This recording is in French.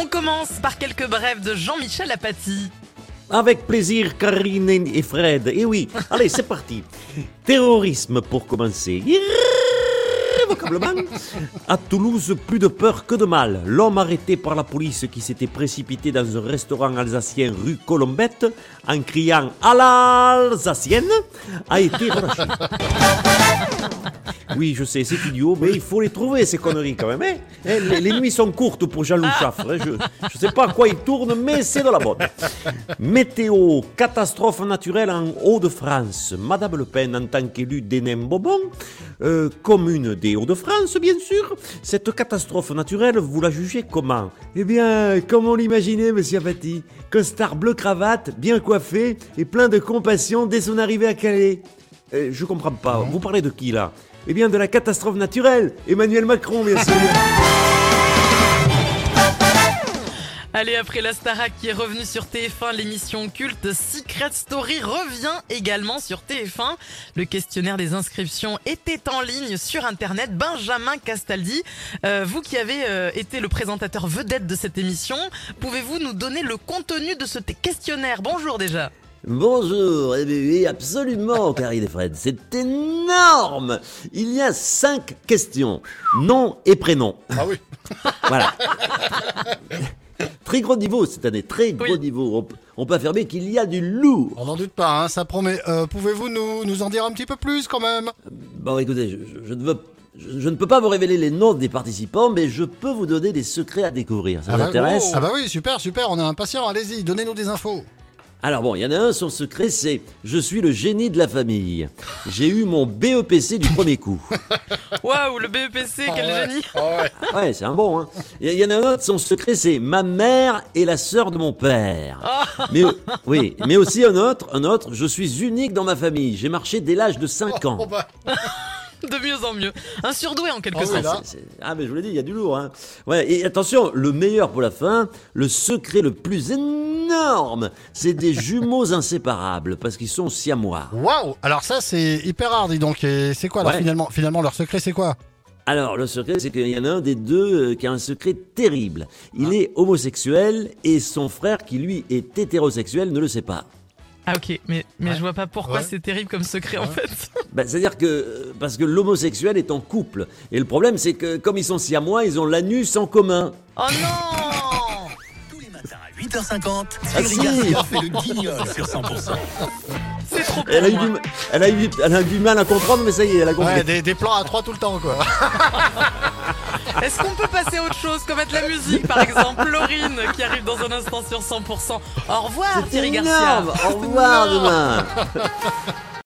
On commence par quelques brèves de Jean-Michel Apathy. Avec plaisir, Karine et Fred. Et oui, allez, c'est parti. Terrorisme pour commencer. Irrévocablement. À Toulouse, plus de peur que de mal. L'homme arrêté par la police qui s'était précipité dans un restaurant alsacien rue Colombette en criant à l'alsacienne a été relâché. Oui, je sais, c'est idiot, mais il faut les trouver, ces conneries quand même. hein. Eh, les, les nuits sont courtes pour Jean-Loup Chaffre. hein. Je ne sais pas à quoi il tourne, mais c'est de la bonne. Météo, catastrophe naturelle en Hauts-de-France. Madame Le Pen, en tant qu'élue d'Hénin-Bobon, euh, commune des Hauts-de-France, bien sûr. Cette catastrophe naturelle, vous la jugez comment? Eh bien, comme on l'imaginait, monsieur Apathy. Costard bleu cravate, bien coiffé et plein de compassion dès son arrivée à Calais. Euh, je comprends pas. Vous parlez de qui là? Eh bien, de la catastrophe naturelle. Emmanuel Macron, bien sûr. Allez, après la Starac qui est revenue sur TF1, l'émission culte Secret Story revient également sur TF1. Le questionnaire des inscriptions était en ligne sur Internet. Benjamin Castaldi, euh, vous qui avez euh, été le présentateur vedette de cette émission, pouvez-vous nous donner le contenu de ce questionnaire? Bonjour déjà. Bonjour, eh bien, oui, absolument, Karine et Fred. C'est énorme. Il y a cinq questions. Nom et prénom. Ah oui. Voilà. Très gros niveau cette année, très gros Oui. niveau. On, peut- affirmer qu'il y a du lourd. On n'en doute pas, hein, ça promet. Euh, Pouvez-vous nous, nous en dire un petit peu plus quand même? Bon, écoutez, je, je- ne veux, je, je ne peux pas vous révéler les noms des participants, mais je peux vous donner des secrets à découvrir. Ça vous bah, intéresse? Ah bah oui, super, super, on est impatient, allez-y, donnez-nous des infos. Alors bon, il y en a un, son secret, c'est je suis le génie de la famille. J'ai eu mon BEPC du premier coup. Waouh, le BEPC, quel génie Ouais, c'est un bon. Hein. Il y- en a un autre, son secret, c'est ma mère et la sœur de mon père. Mais oui, mais aussi un autre, un autre, je suis unique dans ma famille. J'ai marché dès l'âge de 5 Oh, ans. bah, De mieux en mieux. Un surdoué en quelque Ah oui, sorte. Ah, mais je vous l'ai dit, il y a du lourd. Hein. Ouais, et attention, le meilleur pour la fin, le secret le plus énorme, c'est des jumeaux inséparables, parce qu'ils sont siamois. Waouh Alors ça, c'est hyper rare, dis donc. Et c'est quoi alors Ouais. finalement Finalement, leur secret, c'est quoi? Alors, le secret, c'est qu'il y en a un des deux euh, qui a un secret terrible. Il est homosexuel et son frère, qui lui est hétérosexuel, ne le sait pas. Ah ok, mais, mais Ouais. je vois pas pourquoi Ouais. c'est terrible comme secret en fait. Ben, C'est-à-dire que, euh, parce que l'homosexuel est en couple. Et le problème, c'est que comme ils sont siamois, ils ont l'anus en commun. Oh non 8h50, Ah, Thierry. Garcia fait le guignol sur 100%. C'est trop Elle a, eu moi. du, elle, a eu, elle a eu du mal à comprendre, mais ça y est, elle a compris. Ouais, des, des plans à trois tout le temps, quoi. Est-ce qu'on peut passer à autre chose, comme être la musique par exemple Laurine qui arrive dans un instant sur 100%. Au revoir Thierry Garcia. Au revoir demain.